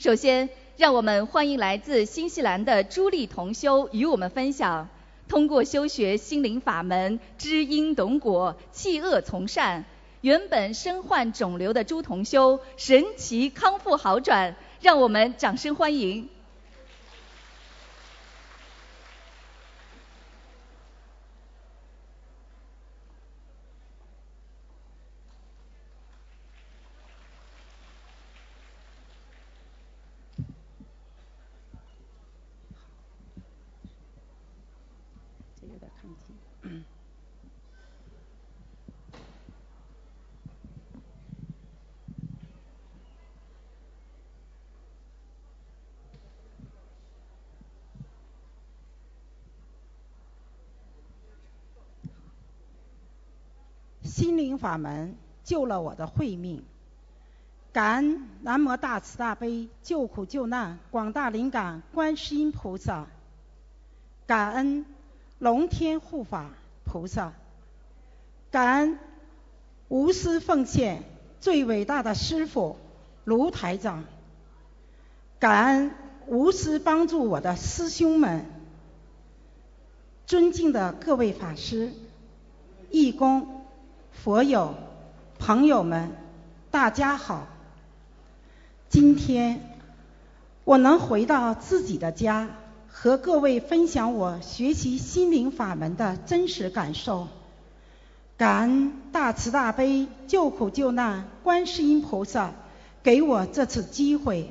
首先，让我们欢迎来自新西兰的朱丽同修与我们分享，通过修学心灵法门，知因懂果，弃恶从善，原本身患肿瘤的朱同修神奇康复好转，让我们掌声欢迎。心灵法门救了我的慧命，感恩南无大慈大悲救苦救难广大灵感观世音菩萨，感恩龙天护法菩萨，感恩无私奉献最伟大的师傅卢台长，感恩无私帮助我的师兄们，尊敬的各位法师、义工。佛友、朋友们，大家好！今天我能回到自己的家，和各位分享我学习心灵法门的真实感受。感恩大慈大悲救苦救难观世音菩萨给我这次机会。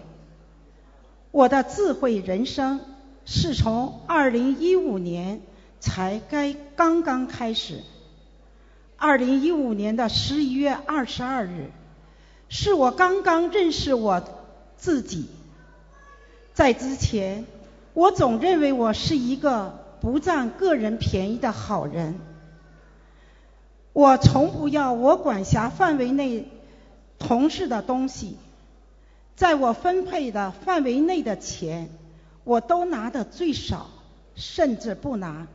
我的智慧人生是从二零一五年才该刚刚开始。二零一五年的十一月二十二日，是我刚刚认识我自己。在之前，我总认为我是一个不占个人便宜的好人。我从不要我管辖范围内同事的东西，在我分配的范围内的钱，我都拿的最少，甚至不拿。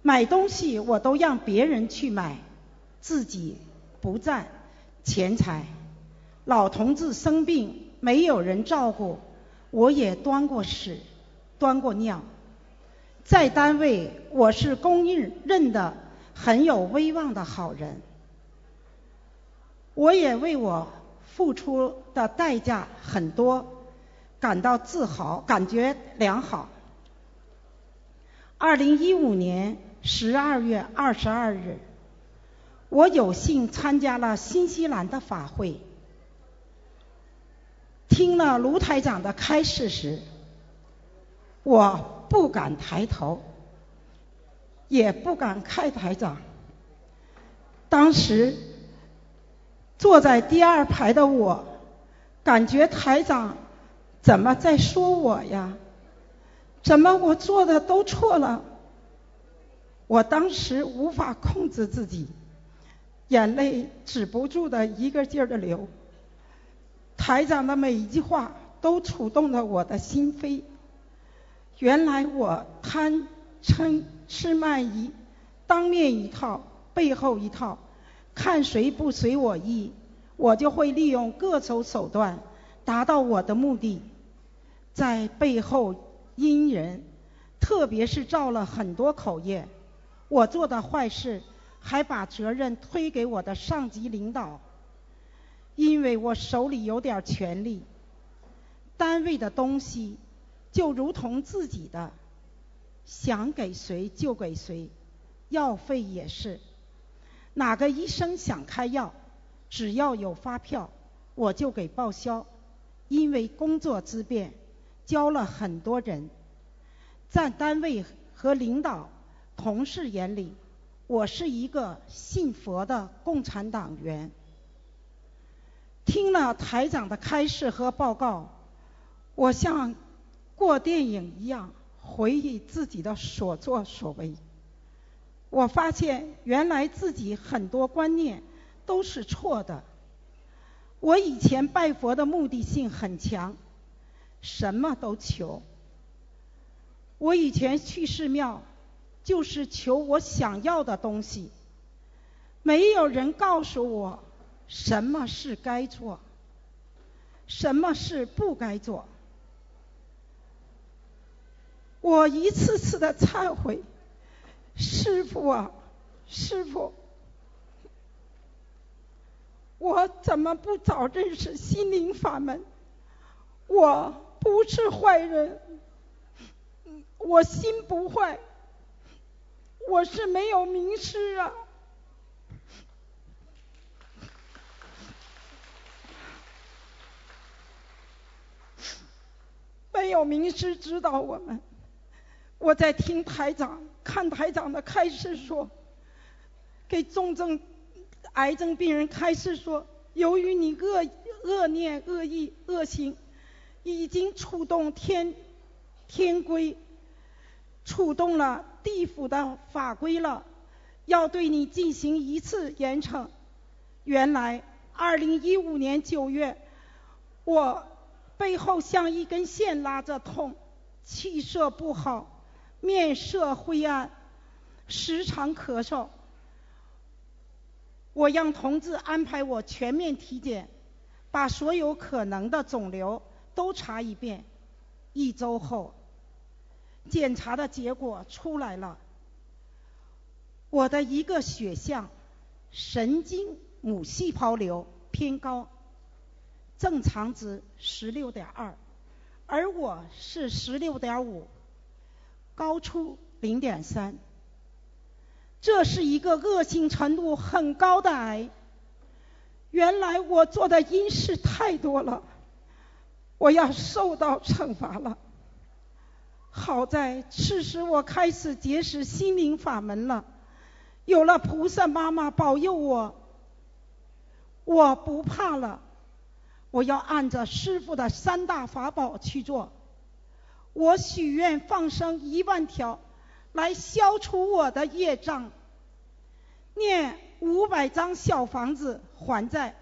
买东西我都让别人去买。自己不占钱财，老同志生病没有人照顾，我也端过屎，端过尿。在单位我是公认认的很有威望的好人，我也为我付出的代价很多感到自豪，感觉良好。二零一五年十二月二十二日。我有幸参加了新西兰的法会，听了卢台长的开示时，我不敢抬头，也不敢看台长。当时坐在第二排的我，感觉台长怎么在说我呀？怎么我做的都错了？我当时无法控制自己。眼泪止不住的一个劲儿的流，台长的每一句话都触动了我的心扉。原来我贪嗔痴慢疑，当面一套，背后一套，看谁不随我意，我就会利用各种手段达到我的目的，在背后阴人，特别是造了很多口业，我做的坏事。还把责任推给我的上级领导，因为我手里有点权利。单位的东西就如同自己的，想给谁就给谁，药费也是。哪个医生想开药，只要有发票，我就给报销。因为工作之便，教了很多人，在单位和领导、同事眼里。我是一个信佛的共产党员，听了台长的开示和报告，我像过电影一样回忆自己的所作所为。我发现原来自己很多观念都是错的。我以前拜佛的目的性很强，什么都求。我以前去寺庙。就是求我想要的东西，没有人告诉我什么是该做。什么事不该做。我一次次的忏悔，师傅啊，师傅，我怎么不早认识心灵法门？我不是坏人，我心不坏，我是没有名师啊。没有名师指导我们，我在听台长看台长的开示说，给重症癌症病人开示说，由于你恶恶念、恶意、恶行，已经触动天天规，触动了地府的法规了，要对你进行一次严惩。原来，二零一五年九月，我。背后像一根线拉着痛，气色不好，面色灰暗，时常咳嗽。我让同志安排我全面体检，把所有可能的肿瘤都查一遍。一周后，检查的结果出来了，我的一个血项神经母细胞瘤偏高。正常值十六点二，而我是十六点五，高出零点三。这是一个恶性程度很高的癌。原来我做的阴事太多了，我要受到惩罚了。好在此时我开始结识心灵法门了，有了菩萨妈妈保佑我，我不怕了。我要按着师傅的三大法宝去做。我许愿放生一万条，来消除我的业障。念五百张小房子还债。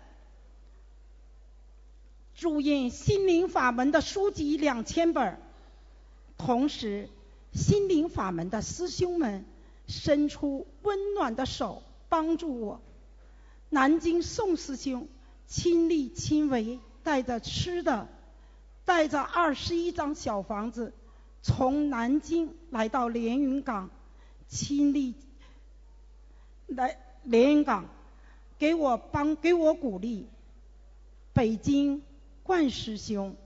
注印心灵法门的书籍两千本。同时，心灵法门的师兄们伸出温暖的手帮助我。南京宋师兄。亲力亲为，带着吃的，带着二十一张小房子，从南京来到连云港，亲力来连云港，给我帮给我鼓励。北京冠师兄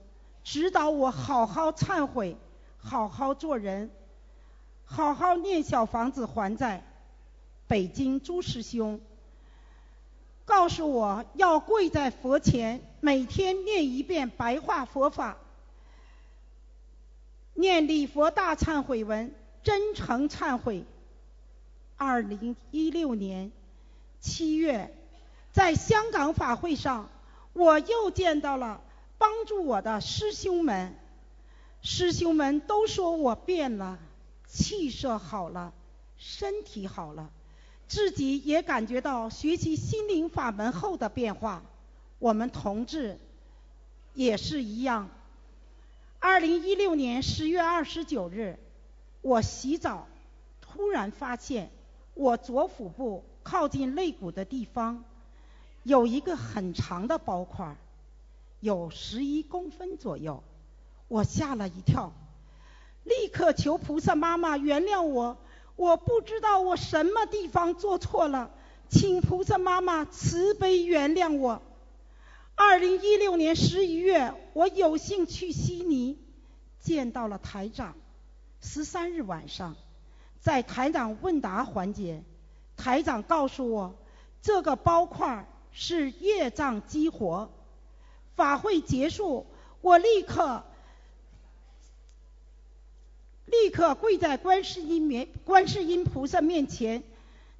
指导我好好忏悔，好好做人，好好念小房子还债。北京朱师兄。告诉我要跪在佛前，每天念一遍白话佛法，念礼佛大忏悔文，真诚忏悔。二零一六年七月，在香港法会上，我又见到了帮助我的师兄们，师兄们都说我变了，气色好了，身体好了。自己也感觉到学习心灵法门后的变化，我们同志也是一样。二零一六年十月二十九日，我洗澡，突然发现我左腹部靠近肋骨的地方有一个很长的包块，有十一公分左右，我吓了一跳，立刻求菩萨妈妈原谅我。我不知道我什么地方做错了，请菩萨妈妈慈悲原谅我。二零一六年十一月，我有幸去悉尼见到了台长。十三日晚上，在台长问答环节，台长告诉我，这个包块是业障激活。法会结束，我立刻。立刻跪在观世音面、观世音菩萨面前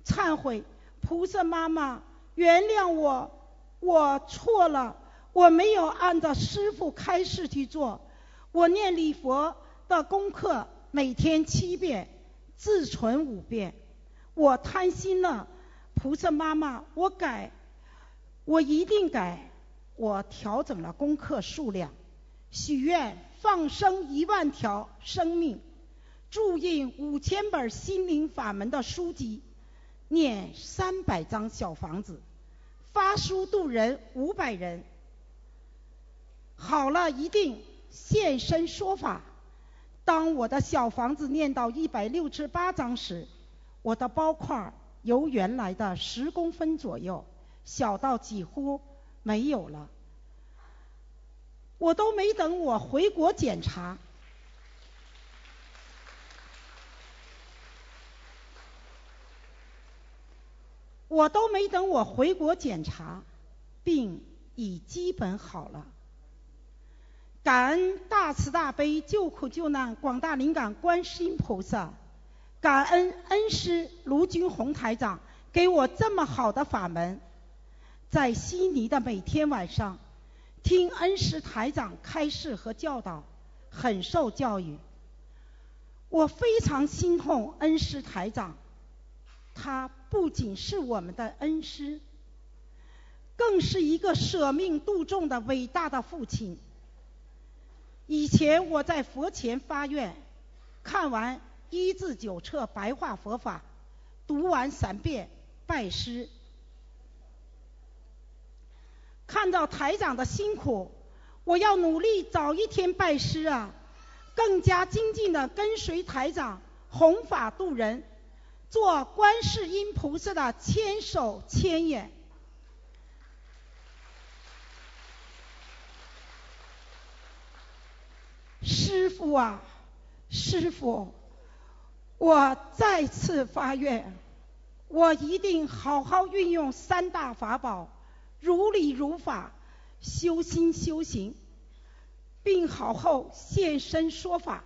忏悔，菩萨妈妈原谅我，我错了，我没有按照师傅开示去做，我念礼佛的功课每天七遍，自存五遍，我贪心了，菩萨妈妈，我改，我一定改，我调整了功课数量，许愿放生一万条生命。注印五千本心灵法门的书籍，念三百张小房子，发书度人五百人。好了一定现身说法。当我的小房子念到一百六十八章时，我的包块由原来的十公分左右，小到几乎没有了。我都没等我回国检查，我都没等我回国检查，病已基本好了。感恩大慈大悲救苦救难广大灵感观世音菩萨，感恩恩师卢军宏台长给我这么好的法门，在悉尼的每天晚上。听恩师台长开示和教导，很受教育。我非常心痛恩师台长，他不仅是我们的恩师，更是一个舍命度众的伟大的父亲。以前我在佛前发愿，看完一至九册白话佛法，读完三遍拜师。看到台长的辛苦，我要努力早一天拜师啊，更加精进的跟随台长弘法度人，做观世音菩萨的千手千眼。师傅啊，师傅，我再次发愿，我一定好好运用三大法宝。如理如法，修心修行，病好后现身说法，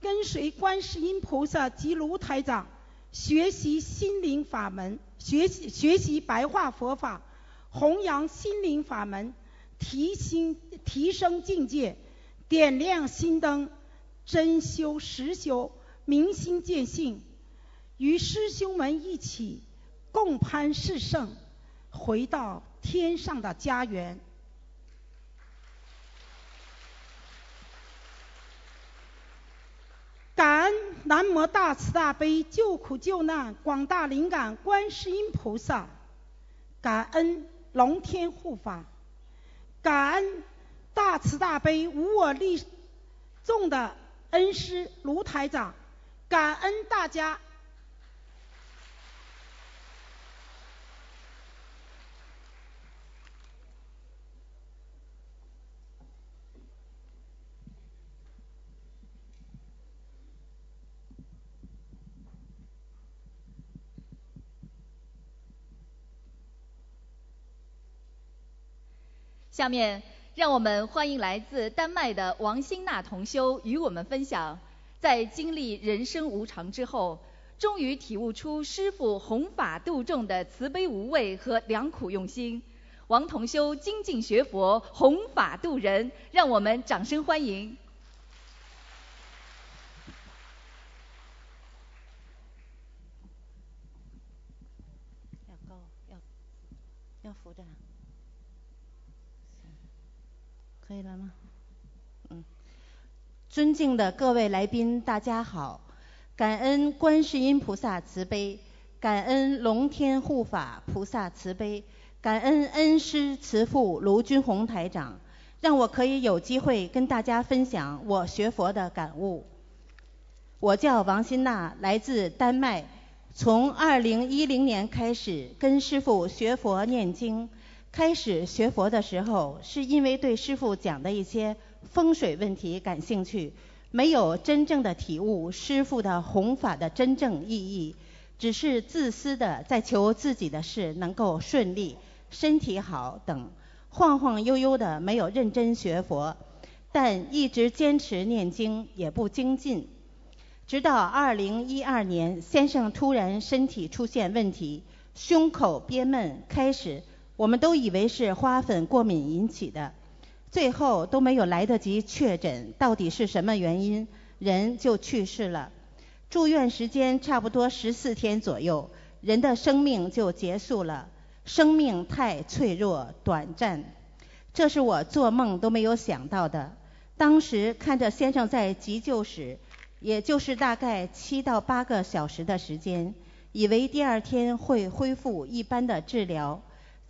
跟随观世音菩萨及卢台长学习心灵法门，学习学习白话佛法，弘扬心灵法门，提心提升境界，点亮心灯，真修实修，明心见性，与师兄们一起共攀世圣，回到。天上的家园，感恩南无大慈大悲救苦救难广大灵感观世音菩萨，感恩龙天护法，感恩大慈大悲无我力众的恩师卢台长，感恩大家。下面，让我们欢迎来自丹麦的王新娜同修与我们分享，在经历人生无常之后，终于体悟出师父弘法度众的慈悲无畏和良苦用心。王同修精进学佛，弘法度人，让我们掌声欢迎。要高，要要扶着。可以了吗？嗯，尊敬的各位来宾，大家好！感恩观世音菩萨慈悲，感恩龙天护法菩萨慈悲，感恩恩师慈父卢军宏台长，让我可以有机会跟大家分享我学佛的感悟。我叫王新娜，来自丹麦，从二零一零年开始跟师傅学佛念经。开始学佛的时候，是因为对师傅讲的一些风水问题感兴趣，没有真正的体悟师傅的弘法的真正意义，只是自私的在求自己的事能够顺利、身体好等，晃晃悠悠的没有认真学佛，但一直坚持念经也不精进，直到二零一二年，先生突然身体出现问题，胸口憋闷，开始。我们都以为是花粉过敏引起的，最后都没有来得及确诊到底是什么原因，人就去世了。住院时间差不多十四天左右，人的生命就结束了。生命太脆弱短暂，这是我做梦都没有想到的。当时看着先生在急救室，也就是大概七到八个小时的时间，以为第二天会恢复一般的治疗。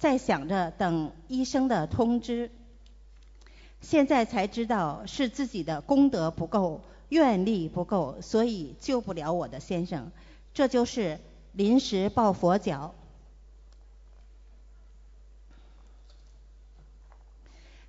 在想着等医生的通知，现在才知道是自己的功德不够，愿力不够，所以救不了我的先生。这就是临时抱佛脚。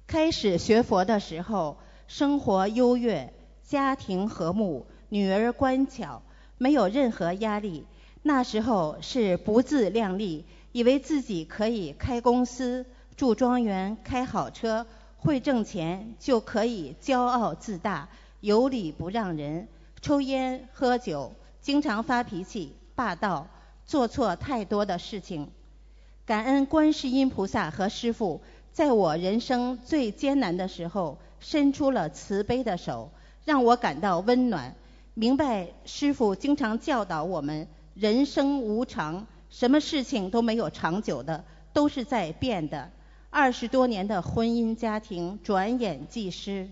开始学佛的时候，生活优越，家庭和睦，女儿乖巧，没有任何压力。那时候是不自量力，以为自己可以开公司、住庄园、开好车，会挣钱就可以骄傲自大，有理不让人，抽烟喝酒，经常发脾气、霸道，做错太多的事情。感恩观世音菩萨和师父。在我人生最艰难的时候，伸出了慈悲的手，让我感到温暖。明白师傅经常教导我们：人生无常，什么事情都没有长久的，都是在变的。二十多年的婚姻家庭转眼即逝。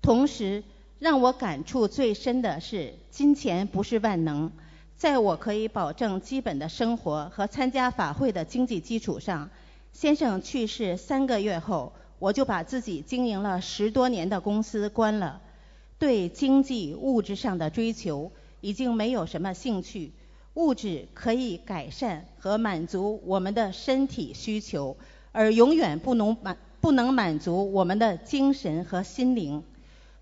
同时，让我感触最深的是，金钱不是万能。在我可以保证基本的生活和参加法会的经济基础上。先生去世三个月后，我就把自己经营了十多年的公司关了。对经济物质上的追求已经没有什么兴趣。物质可以改善和满足我们的身体需求，而永远不能满不能满足我们的精神和心灵。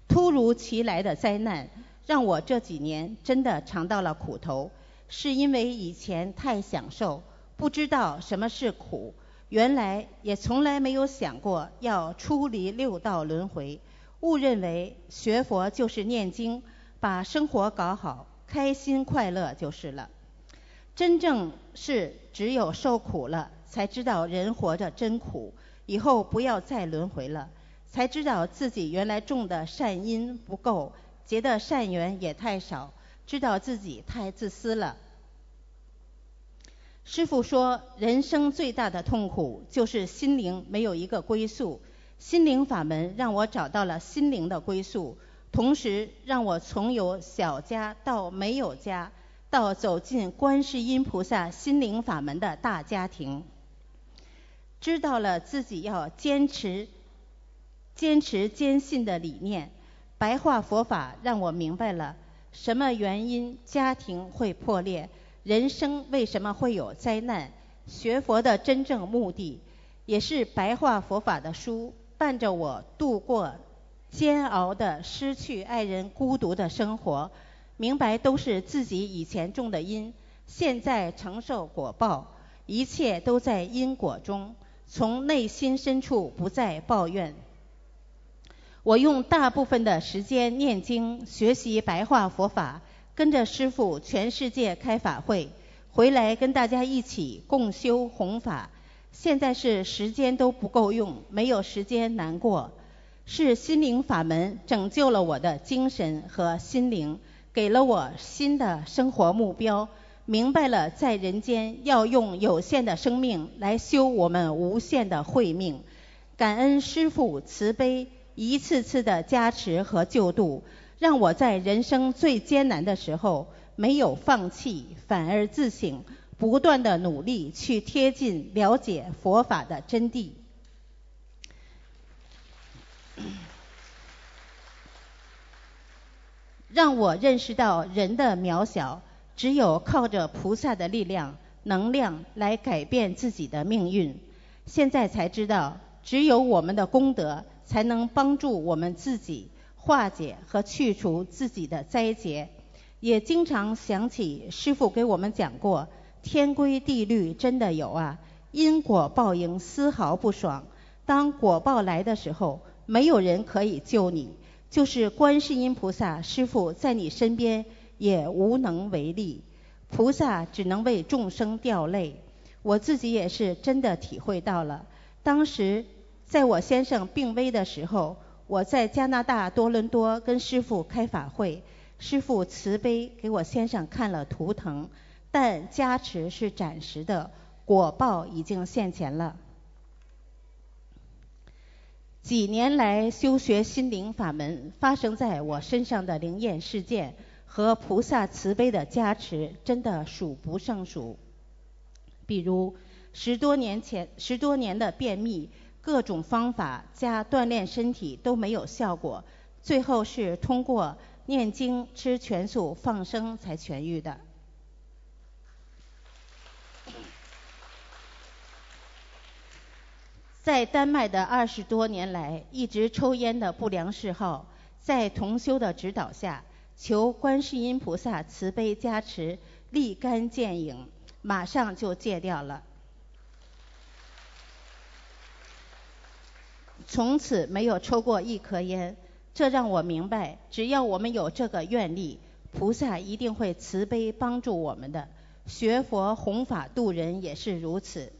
突如其来的灾难让我这几年真的尝到了苦头，是因为以前太享受，不知道什么是苦。原来也从来没有想过要出离六道轮回，误认为学佛就是念经，把生活搞好，开心快乐就是了。真正是只有受苦了，才知道人活着真苦，以后不要再轮回了，才知道自己原来种的善因不够，结的善缘也太少，知道自己太自私了。师傅说，人生最大的痛苦就是心灵没有一个归宿。心灵法门让我找到了心灵的归宿，同时让我从有小家到没有家，到走进观世音菩萨心灵法门的大家庭。知道了自己要坚持、坚持坚信的理念。白话佛法让我明白了什么原因家庭会破裂。人生为什么会有灾难？学佛的真正目的，也是白话佛法的书伴着我度过煎熬的失去爱人、孤独的生活。明白都是自己以前种的因，现在承受果报，一切都在因果中。从内心深处不再抱怨。我用大部分的时间念经，学习白话佛法。跟着师傅全世界开法会，回来跟大家一起共修弘法。现在是时间都不够用，没有时间难过。是心灵法门拯救了我的精神和心灵，给了我新的生活目标。明白了在人间要用有限的生命来修我们无限的慧命。感恩师父慈悲一次次的加持和救度。让我在人生最艰难的时候没有放弃，反而自省，不断的努力去贴近了解佛法的真谛，让我认识到人的渺小，只有靠着菩萨的力量、能量来改变自己的命运。现在才知道，只有我们的功德才能帮助我们自己。化解和去除自己的灾劫，也经常想起师傅给我们讲过，天规地律真的有啊，因果报应丝毫不爽。当果报来的时候，没有人可以救你，就是观世音菩萨师傅在你身边也无能为力，菩萨只能为众生掉泪。我自己也是真的体会到了，当时在我先生病危的时候。我在加拿大多伦多跟师傅开法会，师傅慈悲给我先生看了图腾，但加持是暂时的，果报已经现前了。几年来修学心灵法门，发生在我身上的灵验事件和菩萨慈悲的加持，真的数不胜数。比如十多年前，十多年的便秘。各种方法加锻炼身体都没有效果，最后是通过念经、吃全素、放生才痊愈的。在丹麦的二十多年来，一直抽烟的不良嗜好，在同修的指导下，求观世音菩萨慈悲加持，立竿见影，马上就戒掉了。从此没有抽过一颗烟，这让我明白，只要我们有这个愿力，菩萨一定会慈悲帮助我们的。学佛弘法度人也是如此。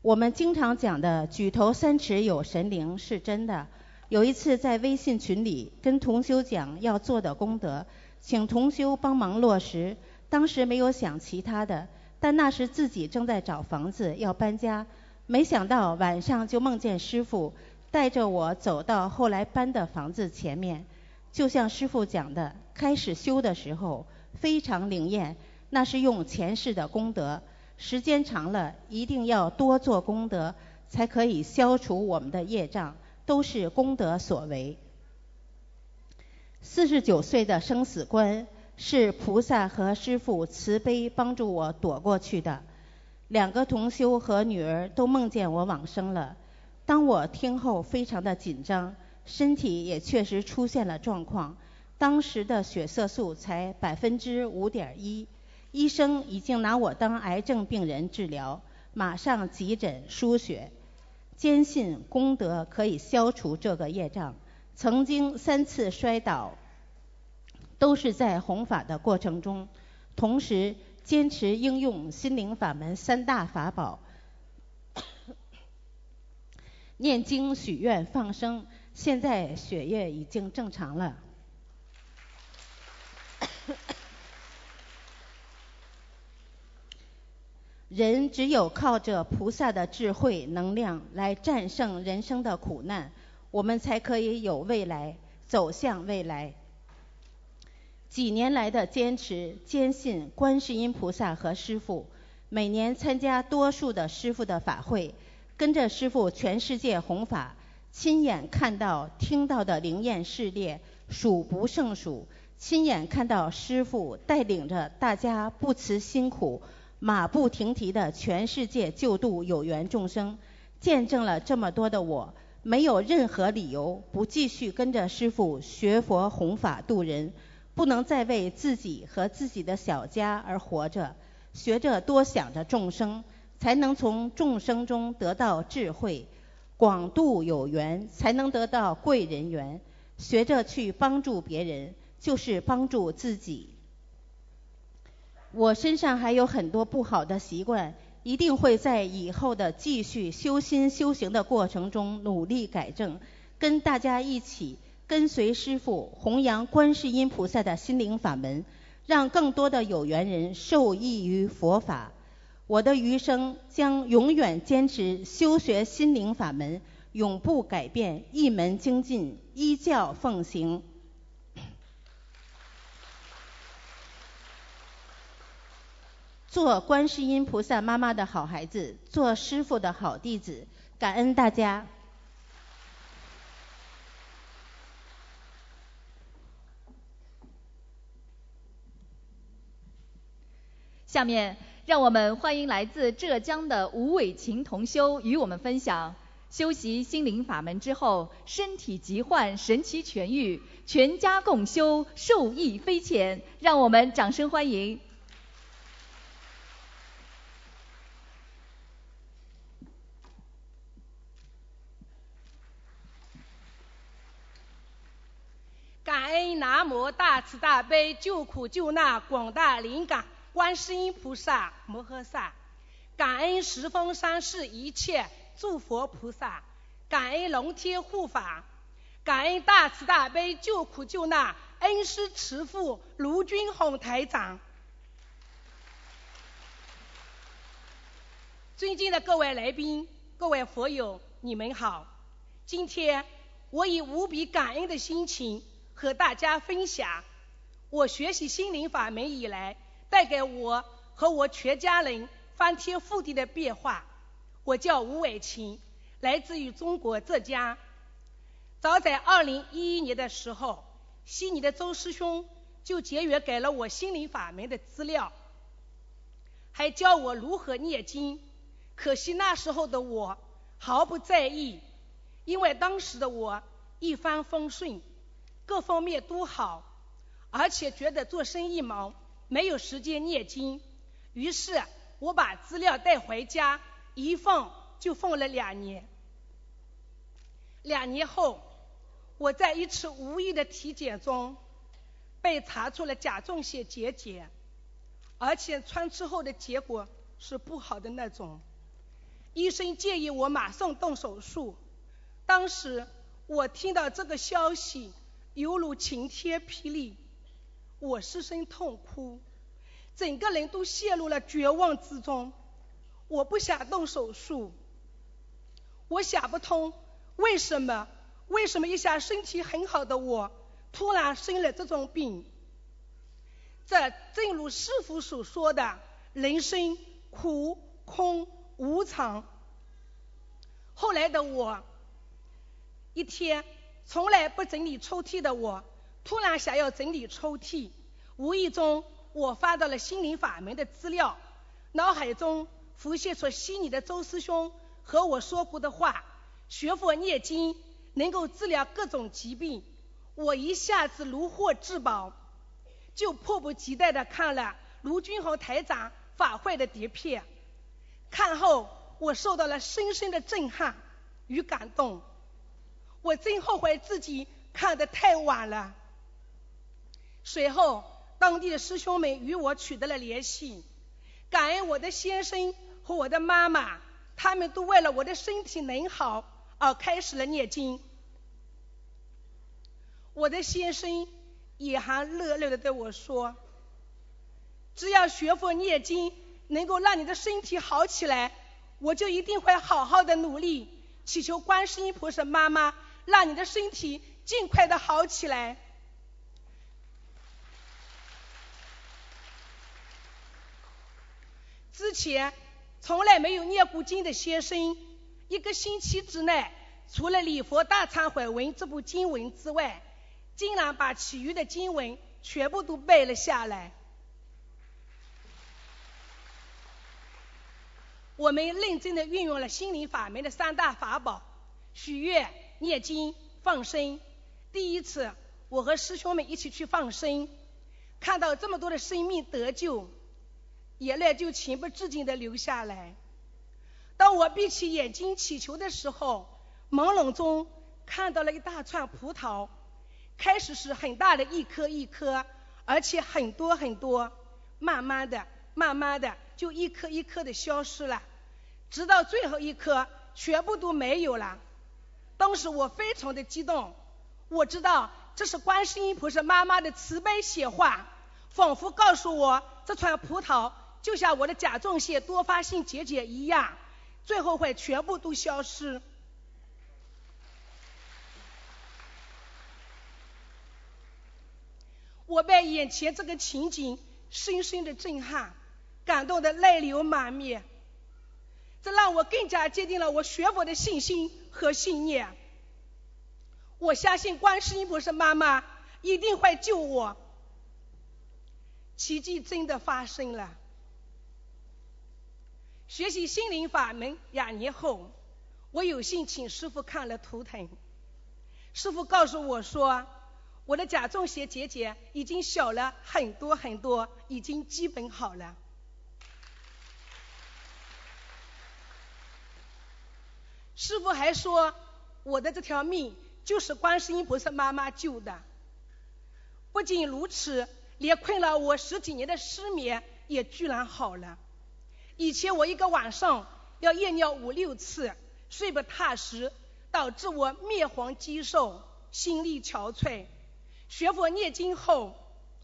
我们经常讲的“举头三尺有神灵”是真的。有一次在微信群里跟同修讲要做的功德，请同修帮忙落实。当时没有想其他的，但那时自己正在找房子要搬家，没想到晚上就梦见师傅带着我走到后来搬的房子前面。就像师傅讲的，开始修的时候非常灵验，那是用前世的功德。时间长了，一定要多做功德，才可以消除我们的业障，都是功德所为。四十九岁的生死关是菩萨和师父慈悲帮助我躲过去的。两个同修和女儿都梦见我往生了，当我听后非常的紧张，身体也确实出现了状况，当时的血色素才百分之五点一。医生已经拿我当癌症病人治疗，马上急诊输血，坚信功德可以消除这个业障。曾经三次摔倒，都是在弘法的过程中，同时坚持应用心灵法门三大法宝，念经、许愿、放生。现在血液已经正常了。人只有靠着菩萨的智慧能量来战胜人生的苦难，我们才可以有未来，走向未来。几年来的坚持，坚信观世音菩萨和师父，每年参加多数的师父的法会，跟着师父全世界弘法，亲眼看到、听到的灵验事例数不胜数，亲眼看到师父带领着大家不辞辛苦。马不停蹄的全世界救度有缘众生，见证了这么多的我，没有任何理由不继续跟着师父学佛弘法度人，不能再为自己和自己的小家而活着，学着多想着众生，才能从众生中得到智慧，广度有缘，才能得到贵人缘，学着去帮助别人，就是帮助自己。我身上还有很多不好的习惯，一定会在以后的继续修心修行的过程中努力改正，跟大家一起跟随师父弘扬观世音菩萨的心灵法门，让更多的有缘人受益于佛法。我的余生将永远坚持修学心灵法门，永不改变一门精进，依教奉行。做观世音菩萨妈妈的好孩子，做师傅的好弟子，感恩大家。下面让我们欢迎来自浙江的吴伟琴同修与我们分享修习心灵法门之后，身体疾患神奇痊愈，全家共修受益匪浅。让我们掌声欢迎。感恩南无大慈大悲救苦救难广大灵感观世音菩萨摩诃萨，感恩十方三世一切诸佛菩萨，感恩龙天护法，感恩大慈大悲救苦救难恩师慈父卢军宏台长。尊敬的各位来宾、各位佛友，你们好！今天我以无比感恩的心情。和大家分享我学习心灵法门以来带给我和我全家人翻天覆地的变化。我叫吴伟琴，来自于中国浙江。早在二零一一年的时候，悉尼的周师兄就结缘给了我心灵法门的资料，还教我如何念经。可惜那时候的我毫不在意，因为当时的我一帆风顺，各方面都好，而且觉得做生意忙，没有时间念经。于是我把资料带回家。一放就放了两年，两年后，我在一次无意的体检中被查出了甲状腺结节，而且穿刺后的结果是不好的那种。医生建议我马上动手术。当时我听到这个消息，犹如晴天霹雳，我失声痛哭，整个人都陷入了绝望之中。我不想动手术，我想不通为什么？为什么一向身体很好的我，突然生了这种病？这正如师傅所说的，人生苦、空、无常。后来的我，一天从来不整理抽屉的我，突然想要整理抽屉，无意中我翻到了心灵法门的资料，脑海中。浮现出悉尼的周师兄和我说过的话，学佛念经能够治疗各种疾病，我一下子如获至宝，就迫不及待的看了卢军豪台长法会的碟片，看后我受到了深深的震撼与感动，我真后悔自己看得太晚了。随后，当地的师兄们与我取得了联系，感恩我的先生。和我的妈妈，他们都为了我的身体能好而开始了念经。我的先生也还乐乐的对我说：“只要学佛念经能够让你的身体好起来，我就一定会好好的努力，祈求观世音菩萨妈妈让你的身体尽快的好起来。”之前。从来没有念过经的先生，一个星期之内，除了《礼佛大忏悔文》这部经文之外，竟然把其余的经文全部都背了下来。我们认真的运用了心灵法门的三大法宝：许愿、念经、放生。第一次，我和师兄们一起去放生，看到这么多的生命得救。眼泪就情不自禁的流下来。当我闭起眼睛祈求的时候，朦胧中看到了一大串葡萄，开始是很大的一颗一颗，而且很多很多，慢慢的、慢慢的就一颗一颗的消失了，直到最后一颗全部都没有了。当时我非常的激动，我知道这是观世音菩萨妈妈的慈悲显化，仿佛告诉我这串葡萄。就像我的甲状腺多发性结节一样，最后会全部都消失。我被眼前这个情景深深的震撼，感动的泪流满面。这让我更加坚定了我学佛的信心和信念。我相信观世音菩萨妈妈一定会救我。奇迹真的发生了。学习心灵法门两年后，我有幸请师傅看了图腾。师傅告诉我说，我的甲状腺结节已经小了很多很多，已经基本好了。师傅还说，我的这条命就是观世音菩萨妈妈救的。不仅如此，连困扰我十几年的失眠也居然好了。以前我一个晚上要夜尿五六次，睡不踏实，导致我面黄肌瘦，心力憔悴。学佛念经后，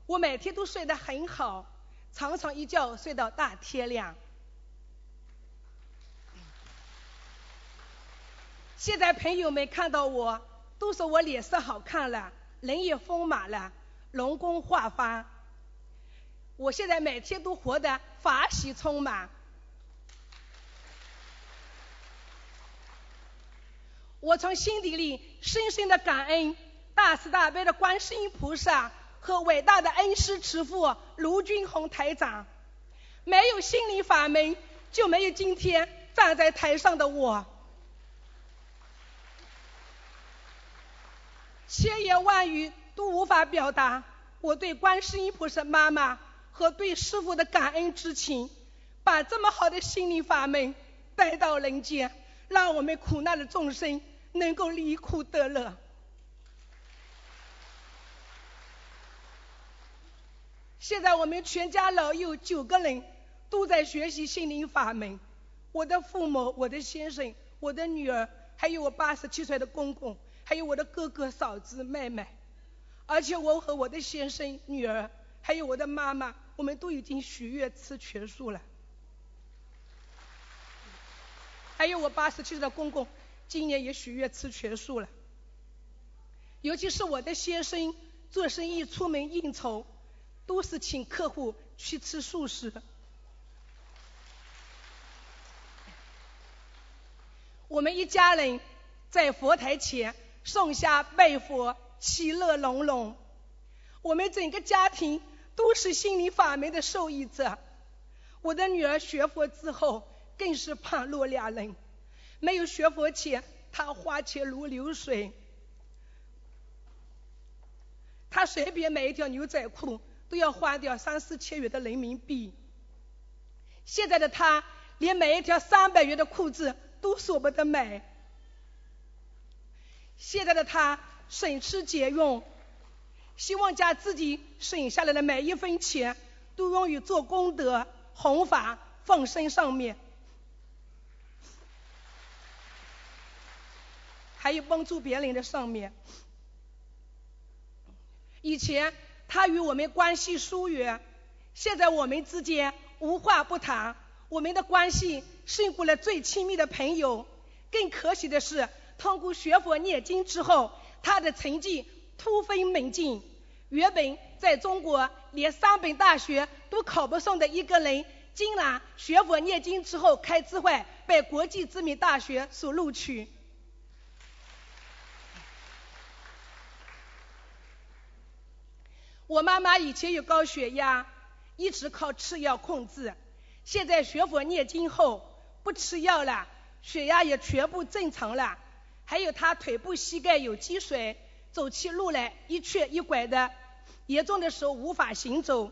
我每天都睡得很好，常常一觉睡到大天亮。现在朋友们看到我，都说我脸色好看了，人也丰满了，容光焕发。我现在每天都活得法喜充满。我从心底里深深的感恩大慈大悲的观世音菩萨和伟大的恩师慈父卢军宏台长。没有心灵法门，就没有今天站在台上的我。千言万语都无法表达我对观世音菩萨妈妈和对师父的感恩之情，把这么好的心灵法门带到人间，让我们苦难的众生能够离苦得乐。现在我们全家老幼九个人都在学习心灵法门，我的父母、我的先生、我的女儿，还有我八十七岁的公公。还有我的哥哥、嫂子、妹妹，而且我和我的先生、女儿，还有我的妈妈，我们都已经许愿吃全素了。还有我八十七岁的公公，今年也许愿吃全素了。尤其是我的先生，做生意出门应酬，都是请客户去吃素食。我们一家人在佛台前。送下拜佛，其乐融融。我们整个家庭都是心灵法门的受益者。我的女儿学佛之后，更是判若两人。没有学佛前，她花钱如流水。她随便买一条牛仔裤，都要花掉三四千元的人民币。现在的她，连买一条三百元的裤子都舍不得买。现在的他省吃俭用，希望将自己省下来的每一分钱都用于做功德、弘法、放生上面，还有帮助别人的上面。以前他与我们关系疏远，现在我们之间无话不谈，我们的关系胜过了最亲密的朋友。更可喜的是。通过学佛念经之后，他的成绩突飞猛进。原本在中国连三本大学都考不上的一个人，竟然学佛念经之后开智慧，被国际知名大学所录取。我妈妈以前有高血压，一直靠吃药控制。现在学佛念经后，不吃药了，血压也全部正常了。还有他腿部、膝盖有积水，走起路来一瘸一拐的，严重的时候无法行走。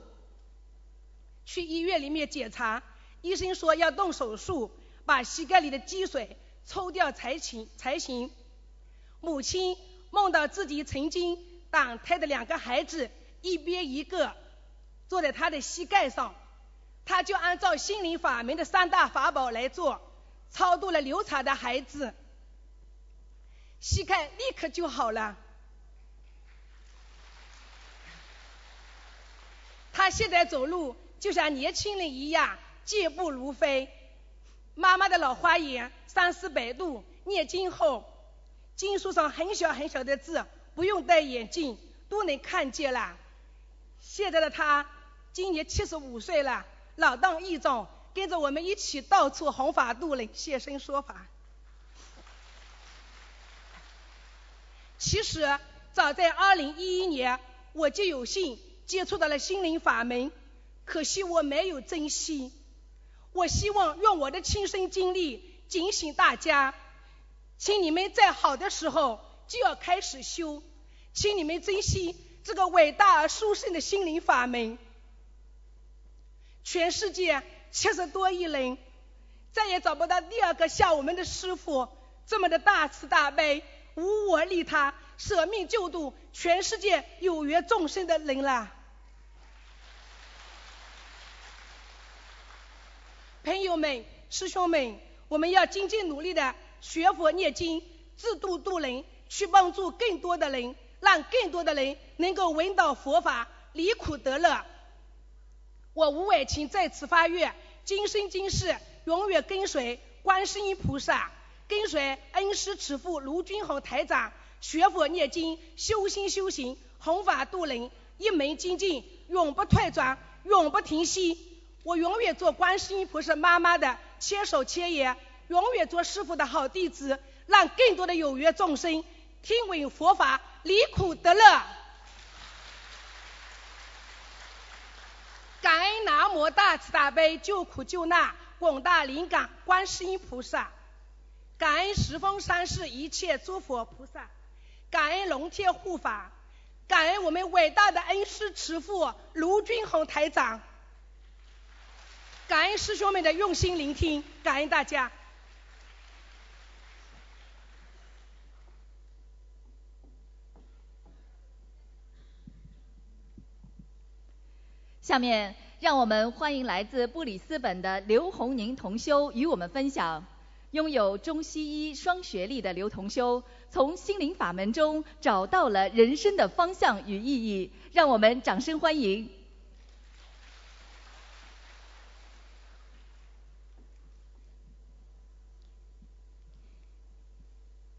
去医院里面检查，医生说要动手术，把膝盖里的积水抽掉才行才行。母亲梦到自己曾经打胎的两个孩子，一边一个坐在他的膝盖上，他就按照心灵法门的三大法宝来做，超度了流产的孩子。膝盖立刻就好了。他现在走路就像年轻人一样，健步如飞。妈妈的老花眼三四百度，念经后，经书上很小很小的字，不用戴眼镜都能看见了。现在的他今年七十五岁了，老当益壮，跟着我们一起到处弘法度人，现身说法。其实早在二零一一年，我就有幸接触到了心灵法门，可惜我没有珍惜。我希望用我的亲身经历警醒大家，请你们在好的时候就要开始修，请你们珍惜这个伟大而殊胜的心灵法门。全世界七十多亿人，再也找不到第二个像我们的师傅这么的大慈大悲。无我利他、舍命救度全世界有缘众生的人了，朋友们、师兄们，我们要精进努力的学佛念经，自度度人，去帮助更多的人，让更多的人能够闻到佛法，离苦得乐。我吴伟琴在此发愿，今生今世永远跟随观世音菩萨。跟随恩师慈父卢军宏台长学佛念经修心修行弘法度人一门精进永不退转永不停息。我永远做观世音菩萨妈妈的千手千眼，永远做师傅的好弟子，让更多的有缘众生听闻佛法，离苦得乐。感恩南无大慈大悲救苦救难广大灵感观世音菩萨，感恩十方三世一切诸佛菩萨，感恩龙天护法，感恩我们伟大的恩师慈父卢军宏台长，感恩师兄们的用心聆听，感恩大家。下面，让我们欢迎来自布里斯本的刘红宁同修与我们分享。拥有中西医双学历的刘同修，从心灵法门中找到了人生的方向与意义。让我们掌声欢迎。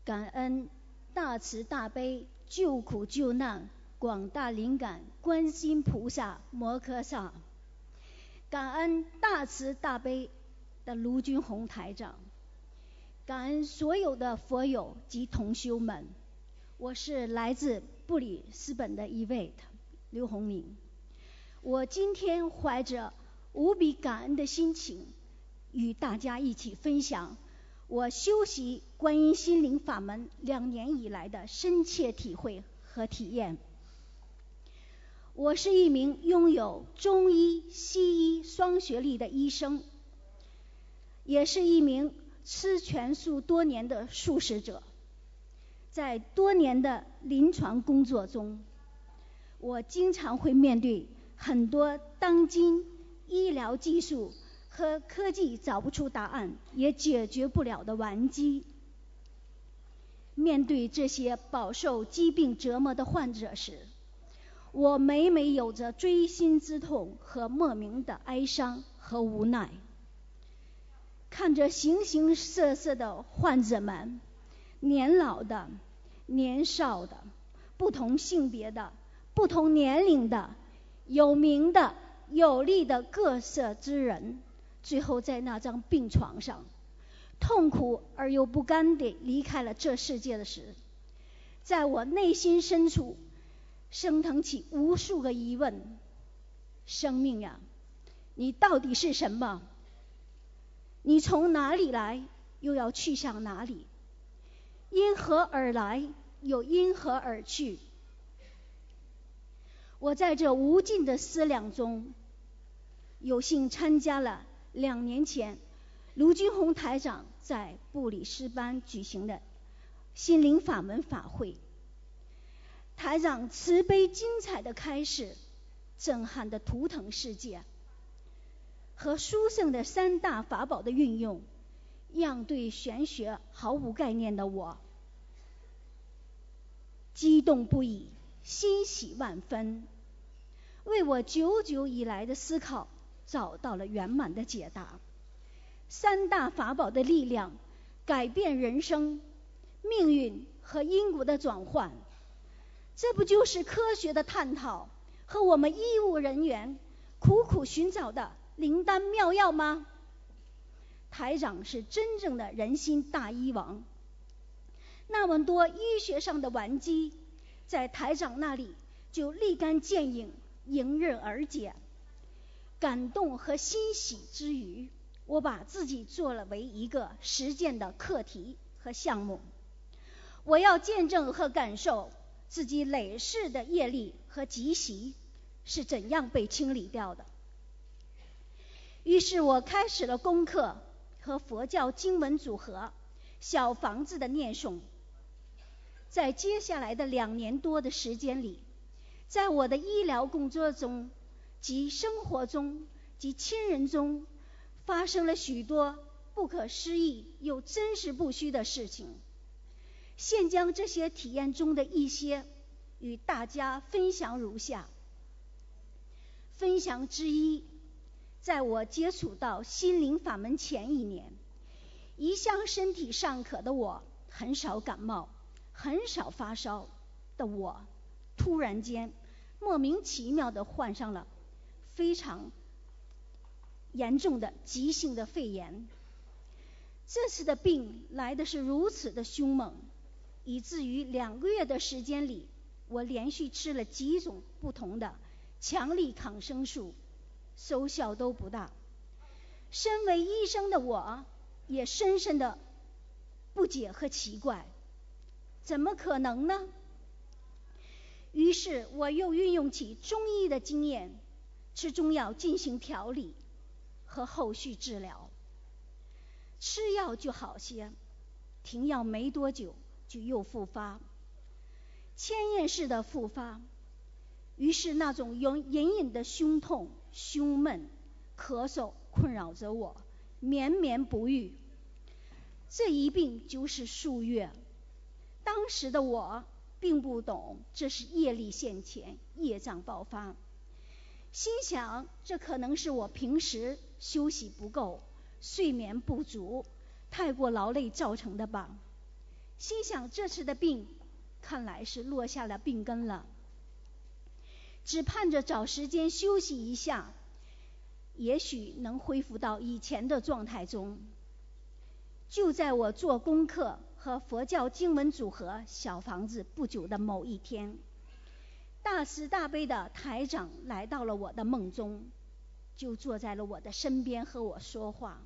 感恩大慈大悲救苦救难。广大灵感观世菩萨摩诃萨，感恩大慈大悲的卢军宏台长，感恩所有的佛友及同修们。我是来自布里斯本的一位刘红明，我今天怀着无比感恩的心情，与大家一起分享我修习观音心灵法门两年以来的深切体会和体验。我是一名拥有中医、西医双学历的医生，也是一名吃全素多年的素食者。在多年的临床工作中，我经常会面对很多当今医疗技术和科技找不出答案、也解决不了的顽疾。面对这些饱受疾病折磨的患者时，我每每有着锥心之痛和莫名的哀伤和无奈，看着形形色色的患者们，年老的、年少的、不同性别的、不同年龄的、有名的、有力的各色之人，最后在那张病床上，痛苦而又不甘地离开了这世界的时，在我内心深处。升腾起无数个疑问：生命呀，你到底是什么？你从哪里来，又要去向哪里？因何而来，又因何而去？我在这无尽的思量中，有幸参加了两年前卢军宏台长在布里斯班举行的心灵法门法会。台长慈悲精彩的开始，震撼的图腾世界，和书圣的三大法宝的运用，让对玄学毫无概念的我激动不已，欣喜万分，为我久久以来的思考找到了圆满的解答。三大法宝的力量，改变人生命运和因果的转换。这不就是科学的探讨和我们医务人员苦苦寻找的灵丹妙药吗？台长是真正的人心大医王，那么多医学上的顽疾，在台长那里就立竿见影、迎刃而解。感动和欣喜之余，我把自己做了为一个实践的课题和项目，我要见证和感受。自己累世的业力和积习是怎样被清理掉的？于是我开始了功课和佛教经文组合、小房子的念诵。在接下来的两年多的时间里，在我的医疗工作中及生活中及亲人中，发生了许多不可思议又真实不虚的事情。现将这些体验中的一些与大家分享如下。分享之一，在我接触到心灵法门前一年，一向身体尚可的我，很少感冒，很少发烧的我，突然间莫名其妙的患上了非常严重的急性的肺炎。这次的病来的是如此的凶猛，以至于两个月的时间里，我连续吃了几种不同的强力抗生素，收效都不大。身为医生的我，也深深的不解和奇怪，怎么可能呢？于是我又运用起中医的经验，吃中药进行调理和后续治疗。吃药就好些，停药没多久就又复发，迁延式的复发。于是那种有隐隐的胸痛、胸闷、咳嗽困扰着我，绵绵不愈。这一病就是数月。当时的我并不懂这是业力现前，业障爆发，心想这可能是我平时休息不够。睡眠不足，太过劳累造成的吧？心想这次的病，看来是落下了病根了，只盼着找时间休息一下，也许能恢复到以前的状态中。就在我做功课和佛教经文组合小房子不久的某一天，大慈大悲的台长来到了我的梦中，就坐在了我的身边和我说话。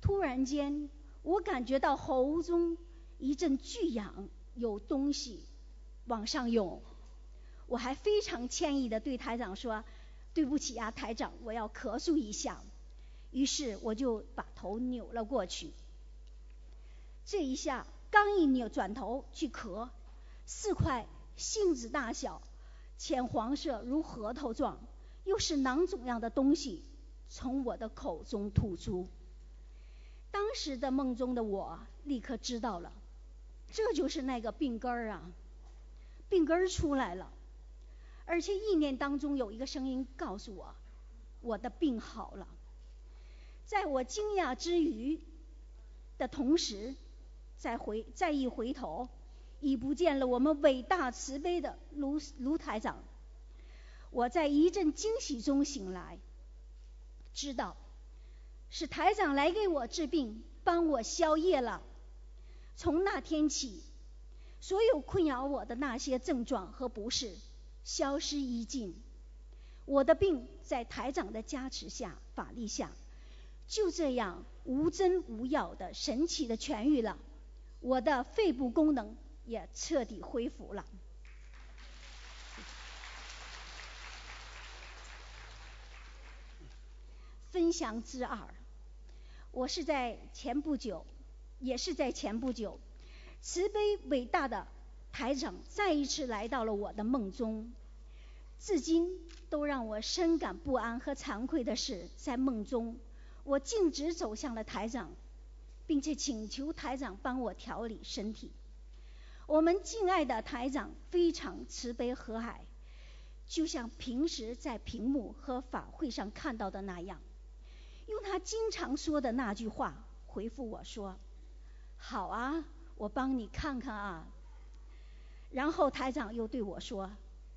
突然间，我感觉到喉中一阵剧痒，有东西往上涌。我还非常歉意的对台长说：“对不起啊，台长，我要咳嗽一下。”于是我就把头扭了过去。这一下刚一扭转头去咳，四块杏子大小、浅黄色如核桃状，又是囊肿样的东西从我的口中吐出。当时的梦中的我立刻知道了，这就是那个病根儿啊，病根儿出来了，而且意念当中有一个声音告诉我，我的病好了。在我惊讶之余的同时，再回再一回头，已不见了我们伟大慈悲的卢卢台长。我在一阵惊喜中醒来，知道。是台长来给我治病，帮我消业了。从那天起，所有困扰我的那些症状和不适消失殆尽。我的病在台长的加持下、法力下，就这样无针无药的神奇的痊愈了。我的肺部功能也彻底恢复了。分享之二。我是在前不久，也是在前不久，慈悲伟大的台长再一次来到了我的梦中，至今都让我深感不安和惭愧的是，在梦中我径直走向了台长，并且请求台长帮我调理身体。我们敬爱的台长非常慈悲和蔼，就像平时在屏幕和法会上看到的那样。用他经常说的那句话回复我说：“好啊，我帮你看看啊。”然后台长又对我说：“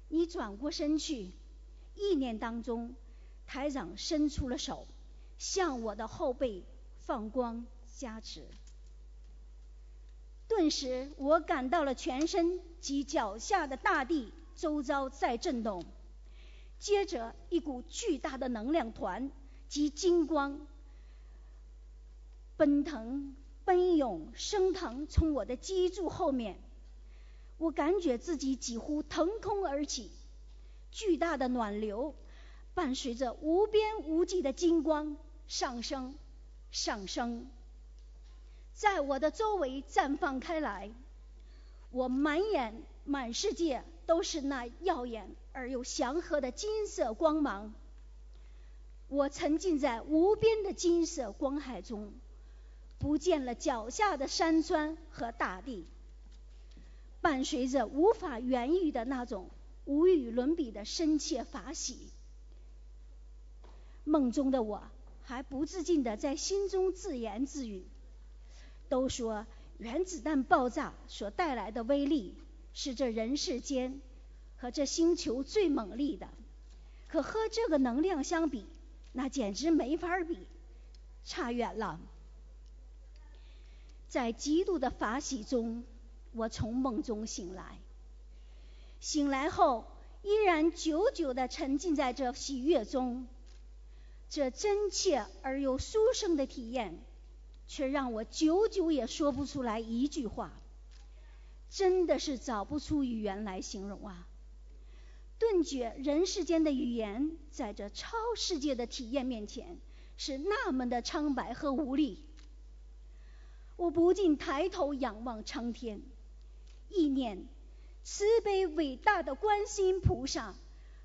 你转过身去。”意念当中，台长伸出了手，向我的后背放光加持。顿时，我感到了全身及脚下的大地周遭在震动，接着一股巨大的能量团。及金光奔腾、奔涌、升腾，从我的脊柱后面，我感觉自己几乎腾空而起，巨大的暖流伴随着无边无际的金光上升、上升，在我的周围绽放开来，我满眼、满世界都是那耀眼而又祥和的金色光芒。我沉浸在无边的金色光海中，不见了脚下的山川和大地，伴随着无法言喻的那种无与伦比的深切法喜。梦中的我还不自禁的在心中自言自语：都说原子弹爆炸所带来的威力是这人世间和这星球最猛烈的，可和这个能量相比。那简直没法比，差远了。在极度的法喜中，我从梦中醒来。醒来后，依然久久的沉浸在这喜悦中。这真切而又殊胜的体验，却让我久久也说不出来一句话。真的是找不出语言来形容啊！顿觉人世间的语言，在这超世界的体验面前，是那么的苍白和无力。我不禁抬头仰望苍天，意念慈悲伟大的观世音菩萨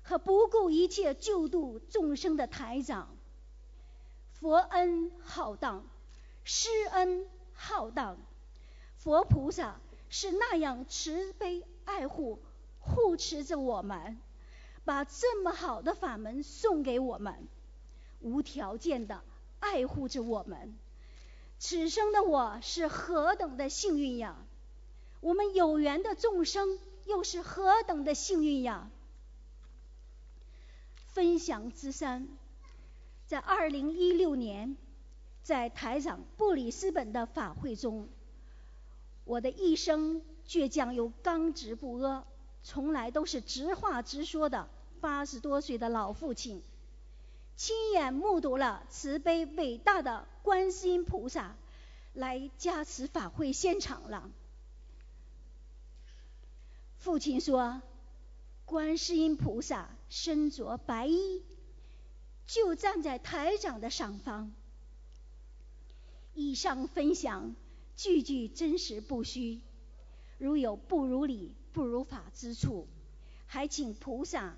和不顾一切救度众生的台长。佛恩浩荡，师恩浩荡，佛菩萨是那样慈悲爱护、护持着我们，把这么好的法门送给我们，无条件的爱护着我们。此生的我是何等的幸运呀！我们有缘的众生又是何等的幸运呀！分享之三，在二零一六年，在台长布里斯本的法会中，我的一生倔强又刚直不阿，从来都是直话直说的八十多岁的老父亲。亲眼目睹了慈悲伟大的观世音菩萨来加持法会现场了。父亲说：“观世音菩萨身着白衣，就站在台长的上方。”以上分享句句真实不虚，如有不如理、不如法之处，还请菩萨、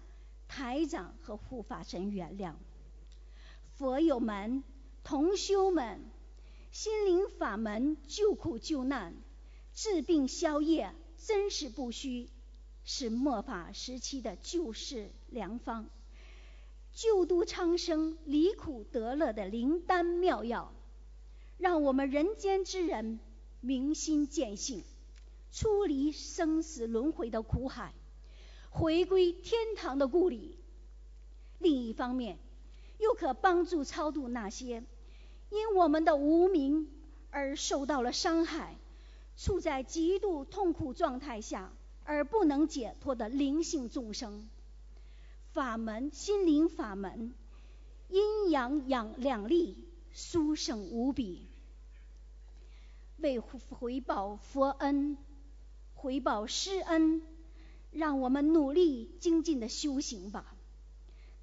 台长和护法神原谅。佛友们、同修们，心灵法门救苦救难、治病消业，真实不虚，是末法时期的救世良方，救度苍生、离苦得乐的灵丹妙药，让我们人间之人明心见性，出离生死轮回的苦海，回归天堂的故里。另一方面，又可帮助超度那些因我们的无名而受到了伤害、处在极度痛苦状态下而不能解脱的灵性众生。法门心灵法门，阴阳两两立，殊胜无比。为回报佛恩，回报师恩，让我们努力精进的修行吧。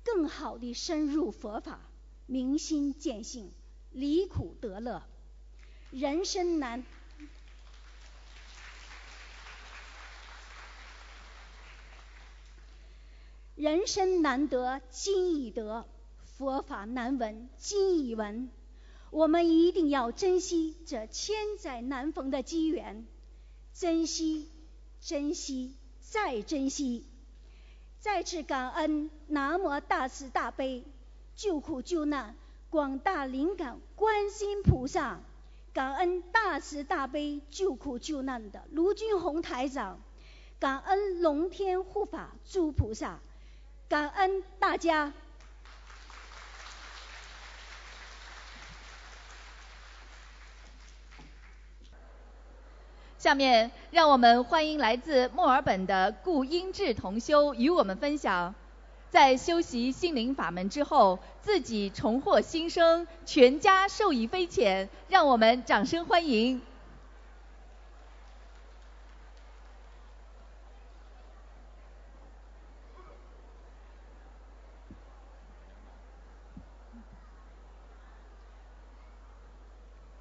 更好的深入佛法，明心见性，离苦得乐。人生难，人生难得今已得，佛法难闻今已闻。我们一定要珍惜这千载难逢的机缘，珍惜，珍惜，再珍惜。再次感恩南无大慈大悲救苦救难广大灵感观世音菩萨，感恩大慈大悲救苦救难的卢俊宏台长，感恩龙天护法诸菩萨，感恩大家。下面让我们欢迎来自墨尔本的顾英志同修与我们分享，在修习心灵法门之后，自己重获新生，全家受益匪浅，让我们掌声欢迎。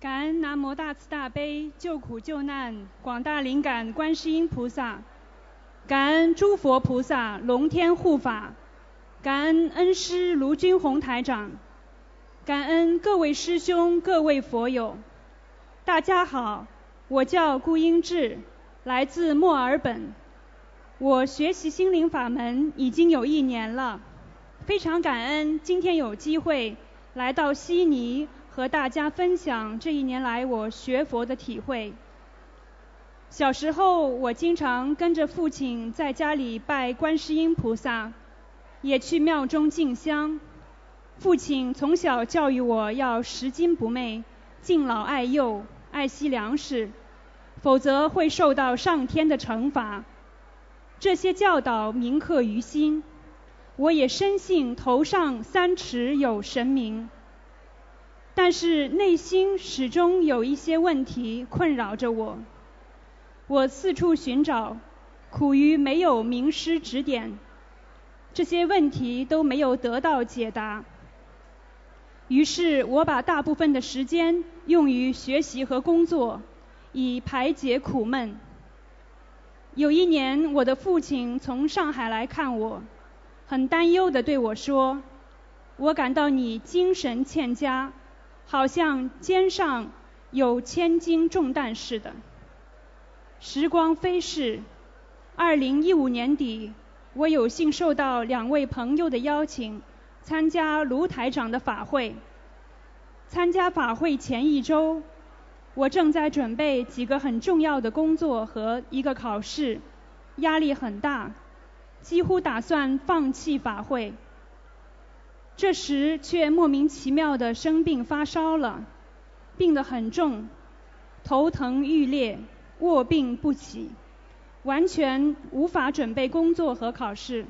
感恩南无大慈大悲救苦救难广大灵感观世音菩萨，感恩诸佛菩萨龙天护法，感恩恩师卢军宏台长，感恩各位师兄各位佛友。大家好，我叫顾英志，来自墨尔本。我学习心灵法门已经有一年了，非常感恩今天有机会来到悉尼。和大家分享这一年来我学佛的体会。小时候，我经常跟着父亲在家里拜观世音菩萨，也去庙中敬香。父亲从小教育我要拾金不昧、敬老爱幼、爱惜粮食，否则会受到上天的惩罚。这些教导铭刻于心，我也深信头上三尺有神明。但是内心始终有一些问题困扰着我，我四处寻找，苦于没有名师指点，这些问题都没有得到解答。于是我把大部分的时间用于学习和工作，以排解苦闷。有一年，我的父亲从上海来看我，很担忧地对我说：“我感到你精神欠佳。”好像肩上有千斤重担似的。时光飞逝，二零一五年底，我有幸受到两位朋友的邀请，参加卢台长的法会。参加法会前一周，我正在准备几个很重要的工作和一个考试，压力很大，几乎打算放弃法会。这时却莫名其妙的生病发烧了，病得很重，头疼欲裂，卧病不起，完全无法准备工作和考试，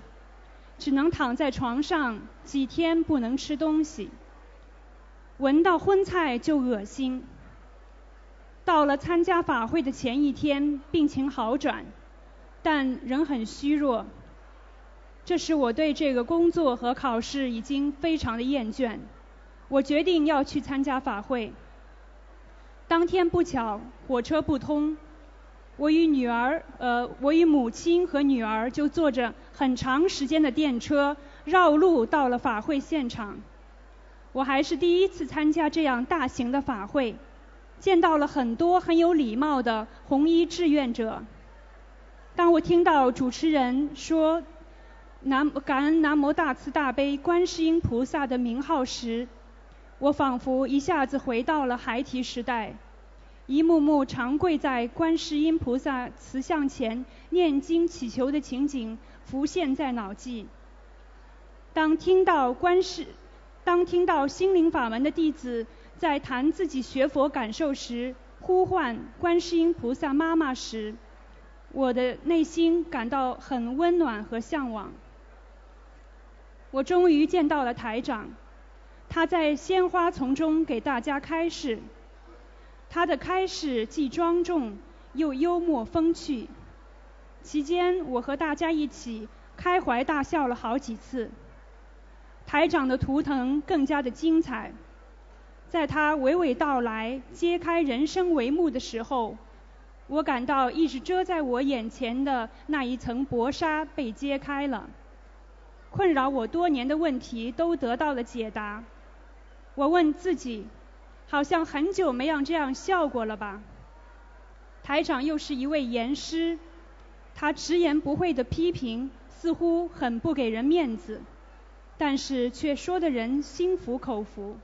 只能躺在床上几天不能吃东西，闻到荤菜就恶心。到了参加法会的前一天，病情好转，但仍很虚弱。这时我对这个工作和考试已经非常的厌倦，我决定要去参加法会。当天不巧火车不通，我与女儿，呃，我与母亲和女儿就坐着很长时间的电车绕路到了法会现场。我还是第一次参加这样大型的法会，见到了很多很有礼貌的红衣志愿者。当我听到主持人说。南感恩南无大慈大悲观世音菩萨的名号时，我仿佛一下子回到了孩提时代，一幕幕长跪在观世音菩萨慈像前念经祈求的情景浮现在脑际。当听到观世，当听到心灵法门的弟子在谈自己学佛感受时，呼唤观世音菩萨妈妈时，我的内心感到很温暖和向往。我终于见到了台长，他在鲜花丛中给大家开示。他的开示既庄重又幽默风趣，期间我和大家一起开怀大笑了好几次。台长的图腾更加的精彩，在他娓娓道来、揭开人生帷幕的时候，我感到一直遮在我眼前的那一层薄纱被揭开了。困扰我多年的问题都得到了解答。我问自己，好像很久没有这样笑过了吧？台长又是一位严师，他直言不讳的批评，似乎很不给人面子，但是却说的人心服口服。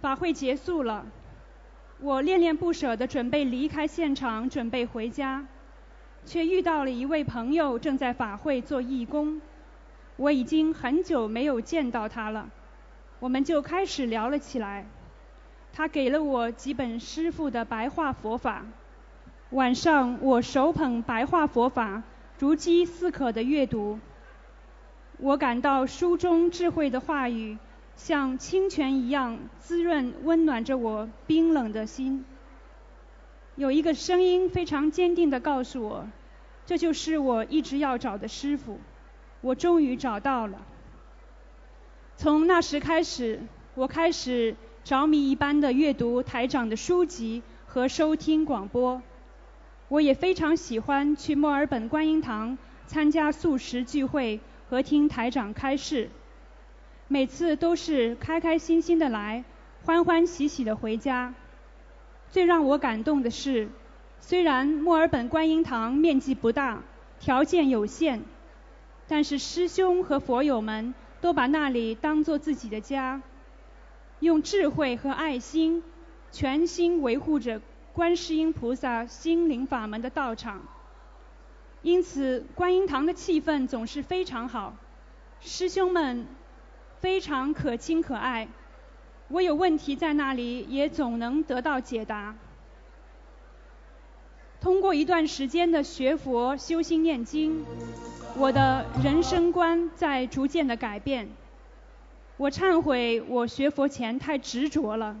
法会结束了，我恋恋不舍的准备离开现场，准备回家。却遇到了一位朋友正在法会做义工，我已经很久没有见到他了，我们就开始聊了起来。他给了我几本师父的白话佛法，晚上我手捧白话佛法，如饥似渴的阅读。我感到书中智慧的话语像清泉一样滋润温暖着我冰冷的心。有一个声音非常坚定地告诉我，这就是我一直要找的师傅，我终于找到了。从那时开始，我开始着迷一般的阅读台长的书籍和收听广播。我也非常喜欢去墨尔本观音堂参加素食聚会和听台长开示，每次都是开开心心的来，欢欢喜喜的回家。最让我感动的是，虽然墨尔本观音堂面积不大，条件有限，但是师兄和佛友们都把那里当做自己的家，用智慧和爱心，全心维护着观世音菩萨心灵法门的道场。因此，观音堂的气氛总是非常好，师兄们非常可亲可爱。我有问题在那里，也总能得到解答。通过一段时间的学佛、修心、念经，我的人生观在逐渐的改变。我忏悔，我学佛前太执着了。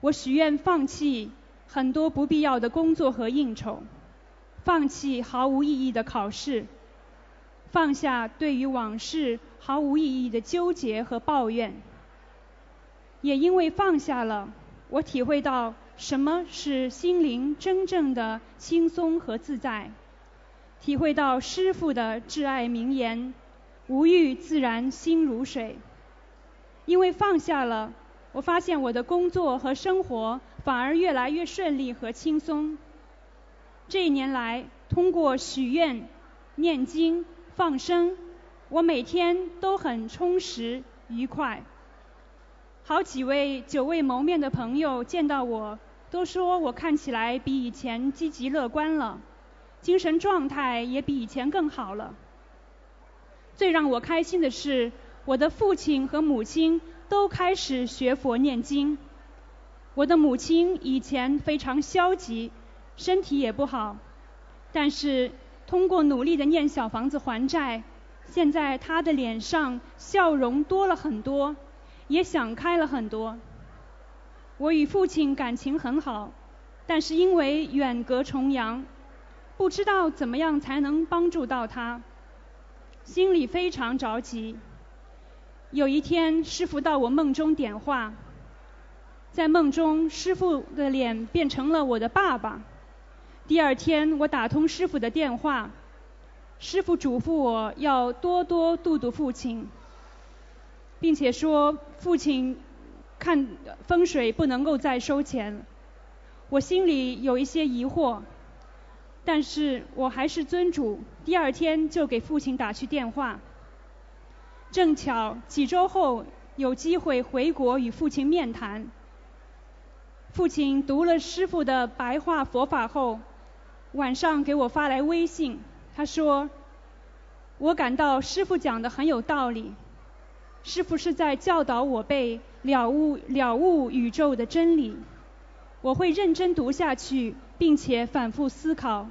我许愿放弃很多不必要的工作和应酬，放弃毫无意义的考试，放下对于往事毫无意义的纠结和抱怨。也因为放下了，我体会到什么是心灵真正的轻松和自在，体会到师父的挚爱名言：“无欲自然心如水。”因为放下了，我发现我的工作和生活反而越来越顺利和轻松。这一年来，通过许愿、念经、放生，我每天都很充实、愉快。好几位久未谋面的朋友见到我，都说我看起来比以前积极乐观了，精神状态也比以前更好了。最让我开心的是，我的父亲和母亲都开始学佛念经。我的母亲以前非常消极，身体也不好，但是通过努力的念小房子还债，现在她的脸上笑容多了很多。也想开了很多。我与父亲感情很好，但是因为远隔重洋，不知道怎么样才能帮助到他，心里非常着急。有一天，师傅到我梦中点化，在梦中，师傅的脸变成了我的爸爸。第二天，我打通师傅的电话，师傅嘱咐我要多多度度父亲。并且说父亲看风水不能够再收钱，我心里有一些疑惑，但是我还是遵嘱，第二天就给父亲打去电话。正巧几周后有机会回国与父亲面谈，父亲读了师傅的白话佛法后，晚上给我发来微信，他说：“我感到师傅讲的很有道理。”师父是在教导我辈了悟了悟宇宙的真理，我会认真读下去，并且反复思考。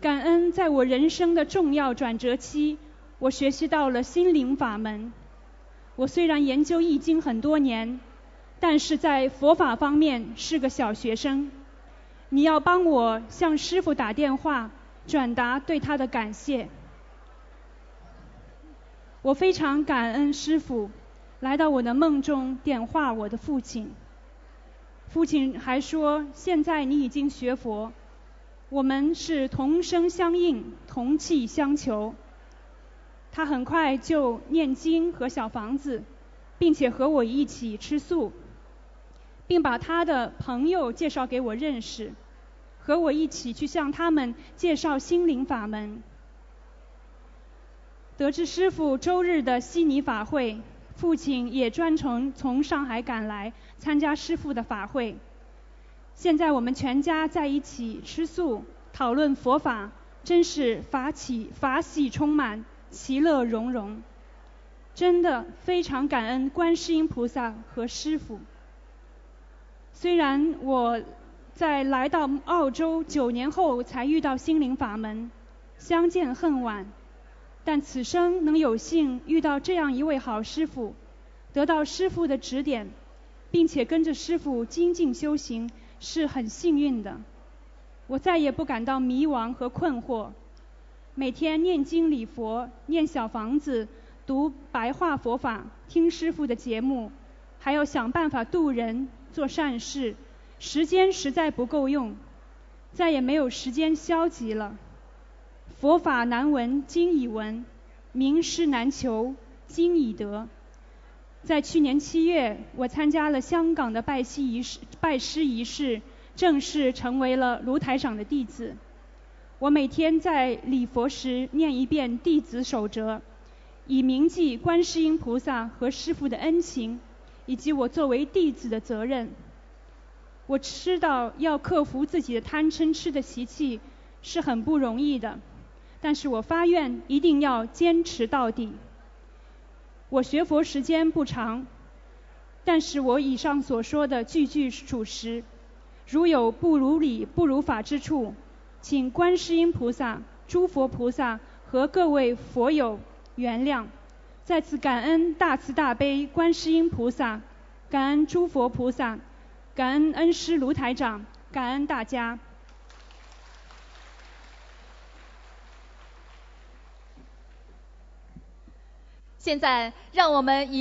感恩在我人生的重要转折期，我学习到了心灵法门。我虽然研究易经很多年，但是在佛法方面是个小学生。你要帮我向师父打电话，转达对他的感谢。我非常感恩师父来到我的梦中点化我的父亲。父亲还说：“现在你已经学佛，我们是同声相应、同气相求。”他很快就念经和小房子，并且和我一起吃素，并把他的朋友介绍给我认识，和我一起去向他们介绍心灵法门。得知师傅周日的悉尼法会，父亲也专程从上海赶来参加师傅的法会。现在我们全家在一起吃素，讨论佛法，真是法喜法喜充满，其乐融融。真的非常感恩观世音菩萨和师傅。虽然我在来到澳洲九年后才遇到心灵法门，相见恨晚。但此生能有幸遇到这样一位好师傅，得到师傅的指点，并且跟着师傅精进修行，是很幸运的。我再也不感到迷茫和困惑，每天念经礼佛、念小房子、读白话佛法、听师傅的节目，还要想办法度人、做善事，时间实在不够用，再也没有时间消极了。佛法难闻经已闻，名师难求经已得。在去年七月，我参加了香港的拜师仪式，拜师仪式正式成为了卢台长的弟子。我每天在礼佛时念一遍弟子守则，以铭记观世音菩萨和师父的恩情，以及我作为弟子的责任。我知道要克服自己的贪嗔痴的习气是很不容易的。但是我发愿一定要坚持到底。我学佛时间不长，但是我以上所说的句句属实，如有不如理、不如法之处，请观世音菩萨、诸佛菩萨和各位佛友原谅。再次感恩大慈大悲观世音菩萨，感恩诸佛菩萨，感恩恩师卢台长，感恩大家。现在，让我们以。